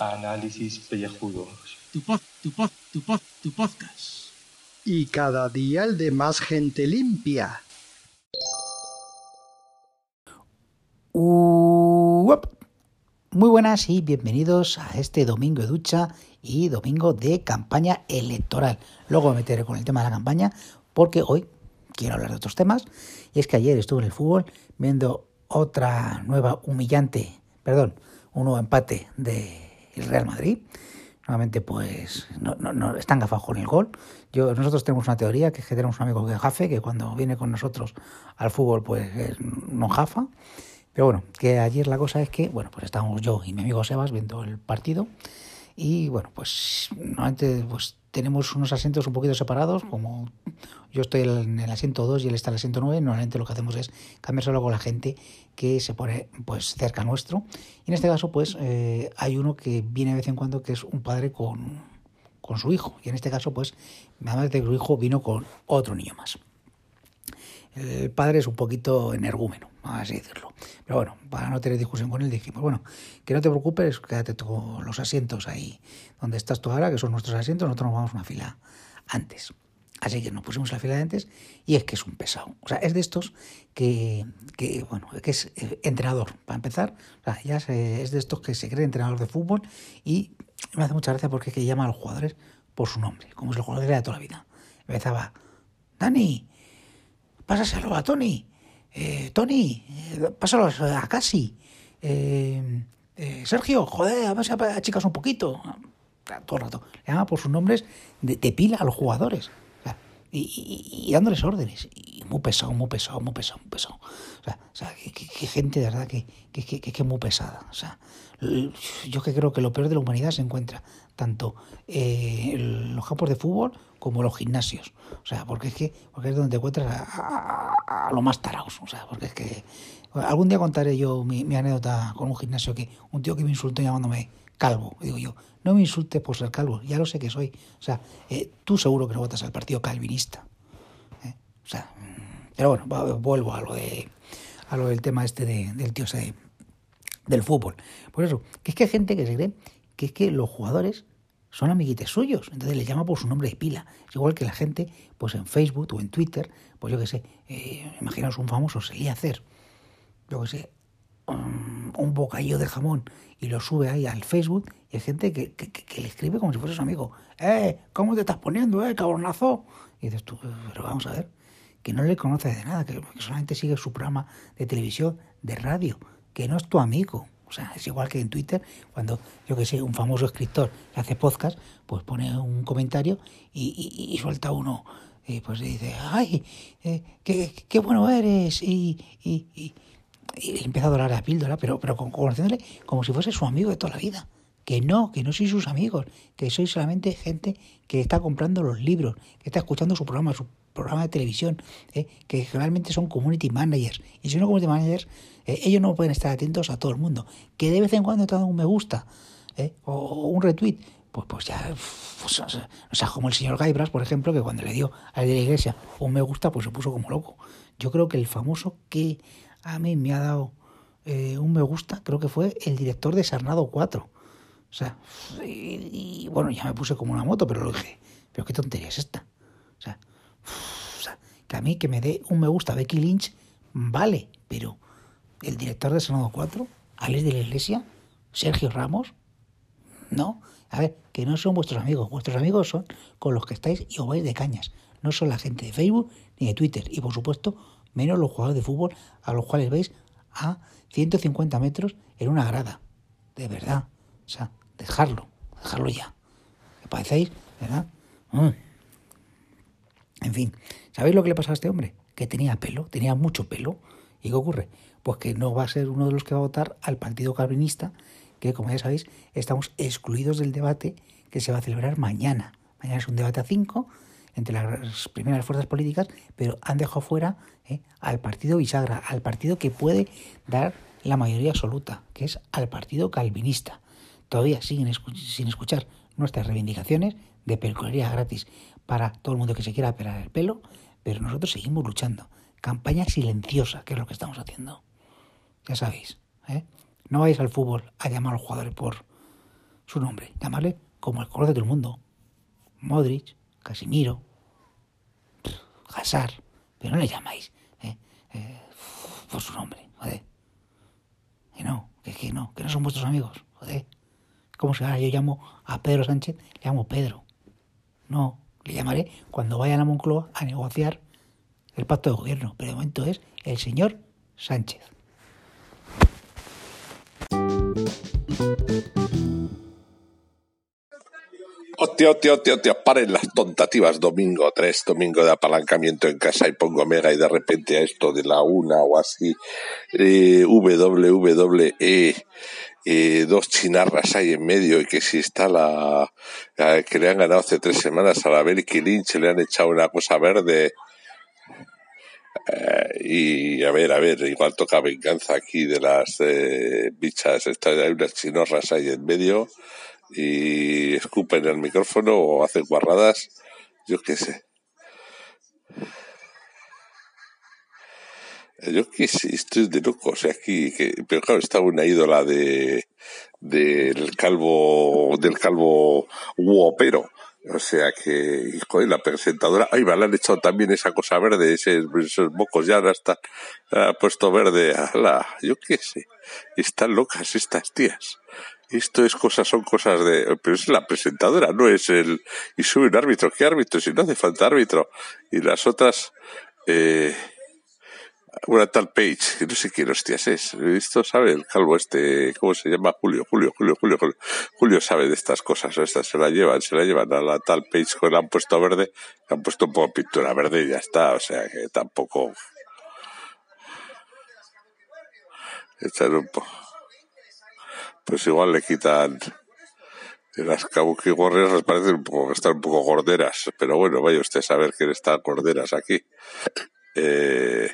Análisis pellejudos. Tu pod, tu pod, tu pod, tu podcast. Y cada día el de más gente limpia. Uop. Muy buenas y bienvenidos a este domingo de ducha y domingo de campaña electoral. Luego me meteré con el tema de la campaña porque hoy quiero hablar de otros temas. Y es que ayer estuve en el fútbol viendo otra nueva humillante, perdón, un nuevo empate del Real Madrid. Nuevamente, pues, no, no, no están gafados con el gol. Yo, nosotros tenemos una teoría que es que tenemos un amigo que jafe, que cuando viene con nosotros al fútbol, pues no jafa. Pero bueno, que ayer la cosa es que, bueno, pues estábamos yo y mi amigo Sebas viendo el partido. Y bueno, pues normalmente pues tenemos unos asientos un poquito separados, como yo estoy en el asiento 2 y él está en el asiento 9, normalmente lo que hacemos es cambiárselo con la gente que se pone pues cerca nuestro. Y en este caso pues eh, hay uno que viene de vez en cuando que es un padre con, con su hijo. Y en este caso pues además de que su hijo vino con otro niño más. El padre es un poquito energúmeno, así decirlo. Pero bueno, para no tener discusión con él, dijimos, bueno, que no te preocupes, quédate con los asientos ahí donde estás tú ahora, que son nuestros asientos, nosotros nos vamos una fila antes. Así que nos pusimos la fila antes y es que es un pesado. O sea, es de estos que, que bueno, que es entrenador, para empezar. O sea, ya se, es de estos que se cree entrenador de fútbol y me hace mucha gracia porque es que llama a los jugadores por su nombre, como es el jugador de toda la vida. Empezaba, Dani, pásaselo a Tony. Eh, Tony, eh, pásalo a Casi. Eh, eh, Sergio, joder, a ver si achicas un poquito. Todo el rato. Le llama por sus nombres de, de pila a los jugadores. Y, y, dándoles órdenes. Y muy pesado, muy pesado, muy pesado, muy pesado. O sea, o sea que, gente de verdad que, que, que, muy pesada. O sea, yo que creo que lo peor de la humanidad se encuentra tanto eh, los campos de fútbol como los gimnasios. O sea, porque es que porque es donde te encuentras a, lo más taraos. O sea, porque es que algún día contaré yo mi, anécdota con un gimnasio que un tío que me insultó llamándome calvo. Digo yo, no me insultes por ser calvo, ya lo sé que soy. O sea, eh, tú seguro que no votas al partido calvinista. ¿eh? O sea, pero bueno, vuelvo a lo de a lo del tema este de, del tío ese de, del fútbol. Por eso, que es que hay gente que se cree que es que los jugadores son amiguites suyos, entonces les llama por su nombre de pila. Es igual que la gente, pues en Facebook o en Twitter, pues yo qué sé, eh, imaginaos un famoso, se lía a hacer, yo qué sé, um, un bocadillo de jamón y lo sube ahí al Facebook y hay gente que, que, que, le escribe como si fuese su amigo. ¡Eh! ¿Cómo te estás poniendo, eh, cabronazo? Y dices tú, pero vamos a ver, que no le conoces de nada, que, solamente sigue su programa de televisión, de radio, que no es tu amigo. O sea, es igual que en Twitter, cuando, yo que sé, un famoso escritor que hace podcast, pues pone un comentario y, y, y suelta uno, y pues dice, ay, eh, qué, qué, bueno eres, y, y, y, empieza a dorar la píldora, pero, pero conociéndole como si fuese su amigo de toda la vida. Que no, que no sois sus amigos, que sois solamente gente que está comprando los libros, que está escuchando su programa, su programa de televisión, ¿eh? que realmente son community managers. Y si no community managers, eh, ellos no pueden estar atentos a todo el mundo. Que de vez en cuando te dan un me gusta ¿eh? o, un retweet, pues, pues ya, pues, o sea, como el señor Gaibras, por ejemplo, que cuando le dio a la iglesia un me gusta, pues se puso como loco. Yo creo que el famoso que a mí me ha dado eh, un me gusta, creo que fue el director de Sarnado 4. O sea, y, bueno, ya me puse como una moto, pero lo dije, pero qué tontería es esta. O sea, o sea, que a mí que me dé un me gusta Becky Lynch, vale, pero el director de Senado 4, Alex de la Iglesia, Sergio Ramos, no. A ver, que no son vuestros amigos, vuestros amigos son con los que estáis y os vais de cañas. No son la gente de Facebook ni de Twitter. Y por supuesto, menos los jugadores de fútbol a los cuales veis a 150 metros en una grada. De verdad. O sea, dejarlo, dejarlo ya. ¿Qué parecéis? ¿Verdad? Mm. En fin, ¿sabéis lo que le pasó a este hombre? Que tenía pelo, tenía mucho pelo. ¿Y qué ocurre? Pues que no va a ser uno de los que va a votar al Partido Calvinista, que como ya sabéis, estamos excluidos del debate que se va a celebrar mañana. Mañana es un debate a cinco entre las primeras fuerzas políticas, pero han dejado fuera eh, al partido bisagra, al partido que puede dar la mayoría absoluta, que es al partido calvinista. Todavía siguen escu sin escuchar nuestras reivindicaciones de peluquería gratis para todo el mundo que se quiera pelar el pelo, pero nosotros seguimos luchando campaña silenciosa, que es lo que estamos haciendo. Ya sabéis, ¿eh? No vais al fútbol a llamar a los jugadores por su nombre, llamarle como el color de todo el mundo. Modric, Casimiro, Hazard, pero no le llamáis ¿eh? Eh, por su nombre, joder. Que no, que, no, que no son vuestros amigos, joder. Como si ahora yo llamo a Pedro Sánchez, le llamo Pedro. No, le llamaré cuando vaya a Moncloa a negociar el pacto de gobierno, pero de momento es el señor Sánchez. Hostia, hostia, hostia, hostia, paren las tontativas domingo 3, domingo de apalancamiento en casa y pongo mega y de repente a esto de la una o así, eh, WWE, eh, dos chinarras hay en medio y que si está la, que le han ganado hace tres semanas a la Becky Lynch, le han echado una cosa verde. Eh, y a ver, a ver, igual toca venganza aquí de las eh, bichas, está, hay unas chinorras ahí en medio y escupen el micrófono o hacen guarradas, yo qué sé. Yo qué sé, estoy de locos aquí, que, pero claro, está una ídola de del calvo, del calvo guopero. O sea que, y la presentadora, ay, me le han echado también esa cosa verde, ese, esos mocos ya no están, ha puesto verde, ala, yo qué sé, están locas estas tías esto es cosas, son cosas de, pero es la presentadora, no es el, y sube un árbitro, ¿qué árbitro? Si no hace falta árbitro. Y las otras, eh, una tal Page, que no sé quién hostias es. Esto sabe el calvo este, ¿cómo se llama? Julio, Julio, Julio, Julio, Julio, Julio sabe de estas cosas, estas se la llevan, se la llevan a la tal Page que le han puesto verde, han puesto un poco pintura verde y ya está, o sea que tampoco, echar un poco pues igual le quitan las Kabuki Warriors parecen un poco, están un poco gorderas, pero bueno, vaya usted a saber quién está gorderas aquí. Eh,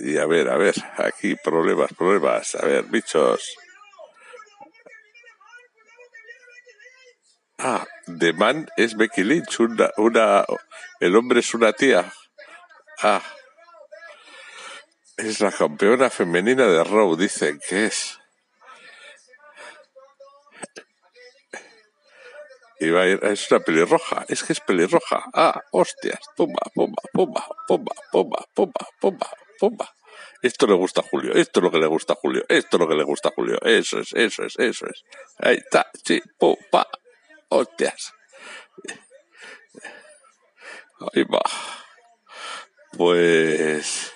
y a ver, a ver, aquí problemas, problemas, a ver, bichos. Ah, The Man es Becky Lynch, una, una, el hombre es una tía. Ah, es la campeona femenina de Raw, dicen que es. Y va a ir, es una pelirroja, es que es pelirroja. Ah, hostias, pumba, pumba, pumba, pumba, pumba, pumba, pumba, pumba. Esto le gusta a Julio, esto es lo que le gusta a Julio, esto es lo que le gusta a Julio, eso es, eso es, eso es. Ahí está, sí, pumba, hostias. Ahí va. Pues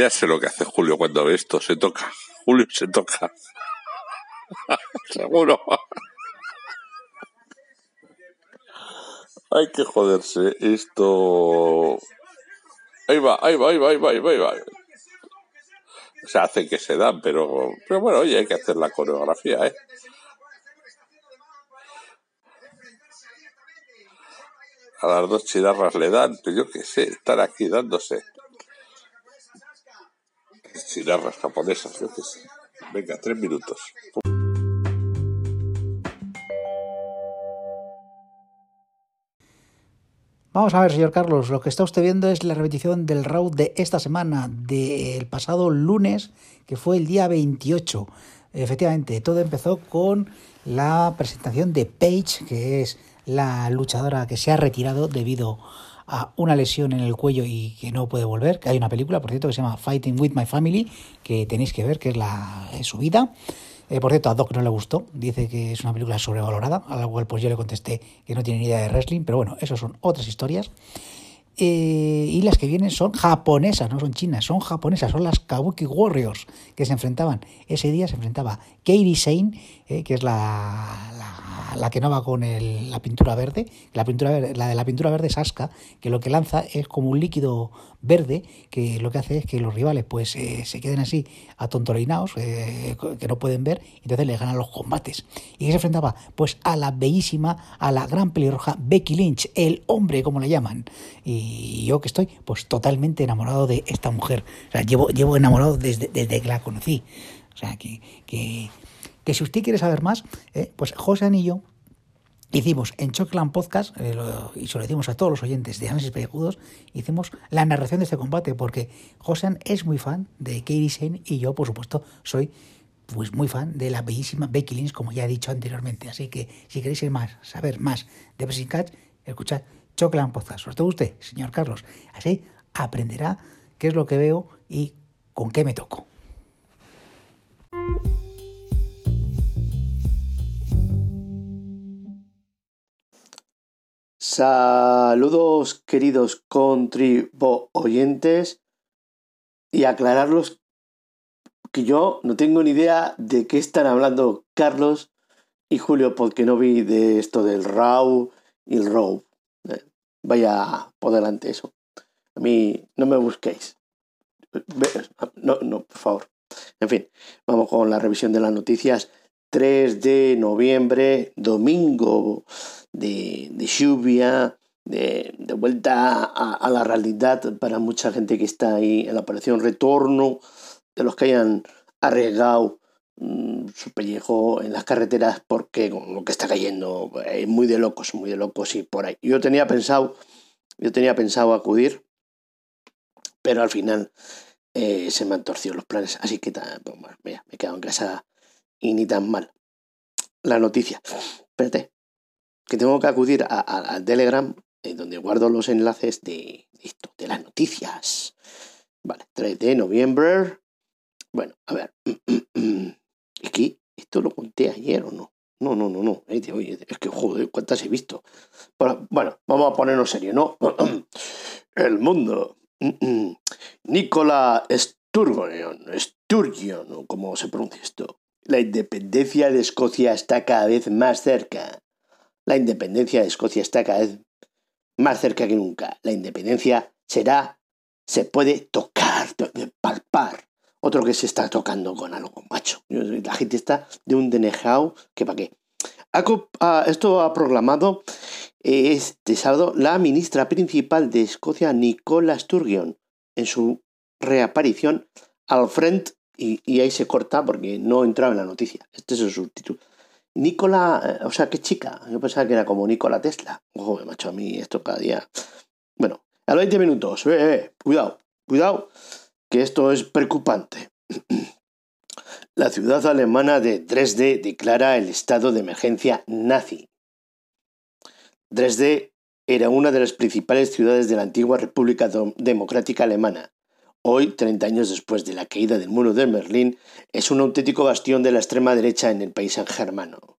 ya sé lo que hace Julio cuando ve esto, se toca. Julio se toca. Seguro. Hay que joderse. Esto. Ahí va, ahí va, ahí va, ahí va, ahí va, ahí hace que se dan, pero, pero bueno, oye, hay que hacer la coreografía, ¿eh? A las dos chirarras le dan, pero yo qué sé, estar aquí dándose chirarras japonesas, yo qué sé. Venga, tres minutos. Vamos a ver, señor Carlos, lo que está usted viendo es la repetición del round de esta semana, del pasado lunes, que fue el día 28. Efectivamente, todo empezó con la presentación de Paige, que es la luchadora que se ha retirado debido a una lesión en el cuello y que no puede volver. Hay una película, por cierto, que se llama Fighting with My Family, que tenéis que ver, que es, la, su vida. Eh, por cierto, a Doc no le gustó, dice que es una película sobrevalorada, a la cual pues yo le contesté que no tiene ni idea de wrestling, pero bueno, eso son otras historias. Eh, y las que vienen son japonesas, no son chinas, son japonesas, son las Kabuki Warriors que se enfrentaban. Ese día se enfrentaba Kairi Sane, eh, que es la, que no va con la pintura verde. La, pintura verde, la de la pintura verde es que lo que lanza es como un líquido verde que lo que hace es que los rivales pues eh, se queden así atontorinados, eh, que no pueden ver, y entonces le ganan los combates. ¿Y que se enfrentaba? Pues a la bellísima, a la gran pelirroja Becky Lynch, el hombre como le llaman. Y yo que estoy pues totalmente enamorado de esta mujer. O sea, llevo, llevo enamorado desde, desde que la conocí. O sea, que, que, que si usted quiere saber más, eh, pues José Anillo hicimos en Choclan Podcast, eh, y se lo decimos a todos los oyentes de Análisis Pellejudos, hicimos la narración de este combate, porque Josean es muy fan de Kairi Sane y yo, por supuesto, soy pues muy fan de la bellísima Becky Lynch, como ya he dicho anteriormente. Así que si queréis ir más, saber más de Pressing Catch, escuchad Choclan Podcast. Sobre todo usted, señor Carlos. Así aprenderá qué es lo que veo y con qué me toco. Saludos queridos contribo oyentes y aclararlos que yo no tengo ni idea de qué están hablando Carlos y Julio porque no vi de esto del RAW y el RAW. Eh, Vaya por delante eso. A mí no me busquéis. No, no, por favor. En fin, vamos con la revisión de las noticias. 3 de noviembre, domingo de, lluvia, de, vuelta a, la realidad para mucha gente que está ahí en la operación retorno, de los que hayan arriesgado mm, su pellejo en las carreteras porque con lo que está cayendo es muy de locos, muy de locos y por ahí. Yo tenía pensado, yo tenía pensado acudir, pero al final eh, se me han torcido los planes, así que pues, me he quedado en casa y ni tan mal. La noticia. Espérate, que tengo que acudir al Telegram, eh, donde guardo los enlaces de, esto, de las noticias. Vale, 3 de noviembre. Bueno, a ver. Es que esto lo conté ayer o no. No, no, no, no. Eh, es que joder, ¿cuántas he visto? Bueno, bueno, vamos a ponernos serio, ¿no? El mundo. Nicola Sturgeon, Sturgeon, como se pronuncia esto. La independencia de Escocia está cada vez más cerca. La independencia de Escocia está cada vez más cerca que nunca. La independencia será, se puede tocar, to- palpar. Otro que se está tocando con algo, macho. La gente está de un denejao que para qué. Esto ha proclamado eh, este sábado la ministra principal de Escocia, Nicola Sturgeon, en su reaparición al frente, y, ahí se corta porque no entraba en la noticia. Este es el subtítulo. Nicola, eh, o sea, qué chica. Yo pensaba que era como Nicola Tesla. Ojo, macho, a mí esto cada día. Bueno, a los 20 minutos. Eh, eh, cuidado, cuidado, que esto es preocupante. La ciudad alemana de Dresde declara el estado de emergencia nazi. Dresde era una de las principales ciudades de la antigua República Democrática Alemana. Hoy, 30 años después de la caída del muro de Berlín, es un auténtico bastión de la extrema derecha en el país germano.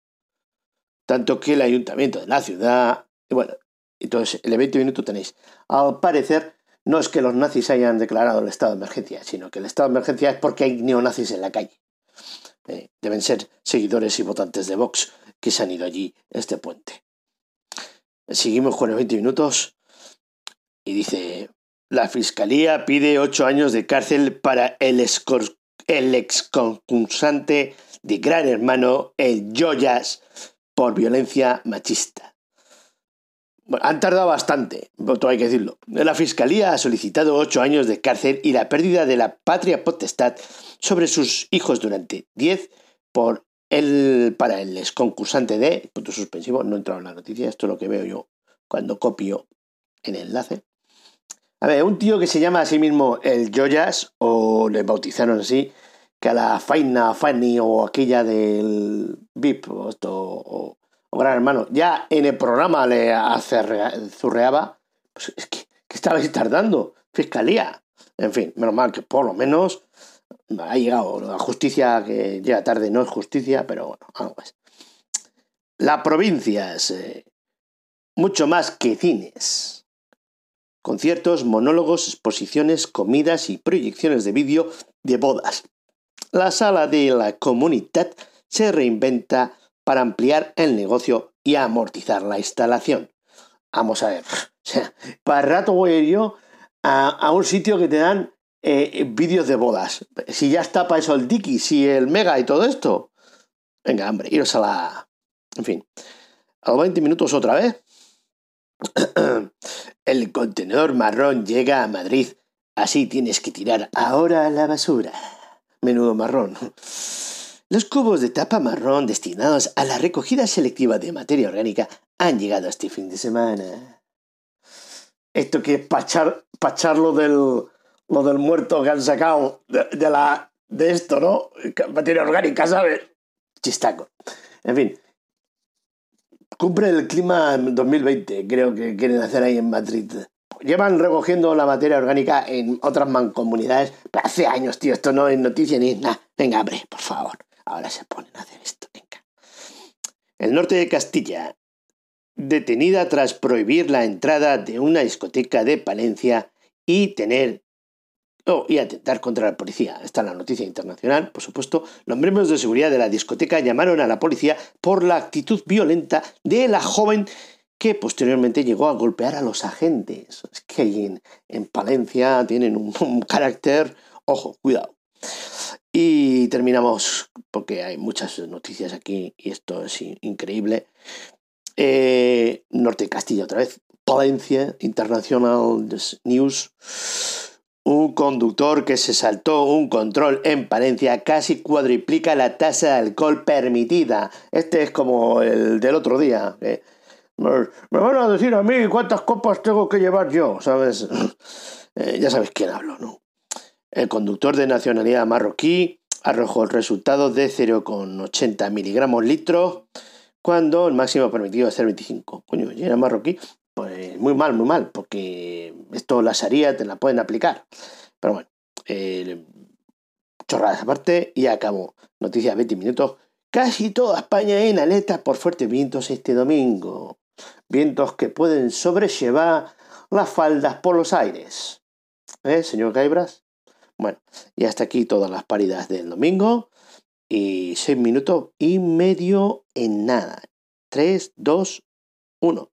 Tanto que el ayuntamiento de la ciudad... Bueno, entonces, el 20 minutos tenéis. Al parecer, no es que los nazis hayan declarado el estado de emergencia, sino que el estado de emergencia es porque hay neonazis en la calle. Eh, deben ser seguidores y votantes de Vox que se han ido allí este puente. Seguimos con los 20 minutos y dice, la fiscalía pide ocho años de cárcel para el, el exconcursante de Gran Hermano, el Joyas, por violencia machista. Han tardado bastante, todo hay que decirlo. La fiscalía ha solicitado ocho años de cárcel y la pérdida de la patria potestad sobre sus hijos durante 10 por el, para el exconcursante de, punto suspensivo, no he entrado en la noticia, esto es lo que veo yo cuando copio el enlace. A ver, un tío que se llama a sí mismo el Joyas, o le bautizaron así, que a la Faina Fanny o aquella del VIP o, esto, o, Gran Hermano, ya en el programa le zurreaba, pues es que, que estabais tardando, fiscalía. En fin, menos mal que por lo menos ha llegado la justicia que llega tarde, no es justicia, pero bueno, algo es. La provincia es eh, mucho más que cines. Conciertos, monólogos, exposiciones, comidas y proyecciones de vídeo de bodas. La sala de la comunidad se reinventa para ampliar el negocio y amortizar la instalación. Vamos a ver, o sea, para rato voy yo a, un sitio que te dan eh, vídeos de bodas. Si ya está para eso el Diki, si el Mega y todo esto. Venga, hombre, iros a la... En fin, a los 20 minutos otra vez. el contenedor marrón llega a Madrid. Así tienes que tirar ahora a la basura. Menudo marrón. Los cubos de tapa marrón destinados a la recogida selectiva de materia orgánica han llegado este fin de semana. Esto que es pachar, lo, del, lo del muerto que han sacado de, la, de esto, ¿no? Materia orgánica, ¿sabes? Chistaco. En fin. Cumple el clima 2020, creo que quieren hacer ahí en Madrid. Llevan recogiendo la materia orgánica en otras mancomunidades hace años, tío. Esto no es noticia ni nada. Venga, hombre, por favor. Ahora se ponen a hacer esto. Venga. El norte de Castilla, detenida tras prohibir la entrada de una discoteca de Palencia y tener y atentar contra la policía. Esta es la noticia internacional, por supuesto. Los miembros de seguridad de la discoteca llamaron a la policía por la actitud violenta de la joven que posteriormente llegó a golpear a los agentes. Es que en, en Palencia tienen un carácter, ojo, cuidado. Y terminamos, porque hay muchas noticias aquí y esto es increíble. Eh, Norte de Castilla otra vez. Palencia, International News. Un conductor que se saltó un control en Palencia casi cuadriplica la tasa de alcohol permitida. Este es como el del otro día. me, van a decir a mí cuántas copas tengo que llevar yo, ¿sabes? Eh, ya sabes quién hablo, ¿no? El conductor de nacionalidad marroquí arrojó el resultado de 0,80 miligramos litro cuando el máximo permitido es 0,25. Coño, y era marroquí, muy mal, muy mal, porque esto la haría, te la pueden aplicar. Pero bueno, eh, chorradas aparte y acabó. Noticias 20 minutos. Casi toda España en aleta por fuertes vientos este domingo. Vientos que pueden sobrellevar las faldas por los aires. ¿Eh, señor Gaibras? Bueno, y hasta aquí todas las paridas del domingo. Y seis minutos y medio en nada. 3, 2, 1.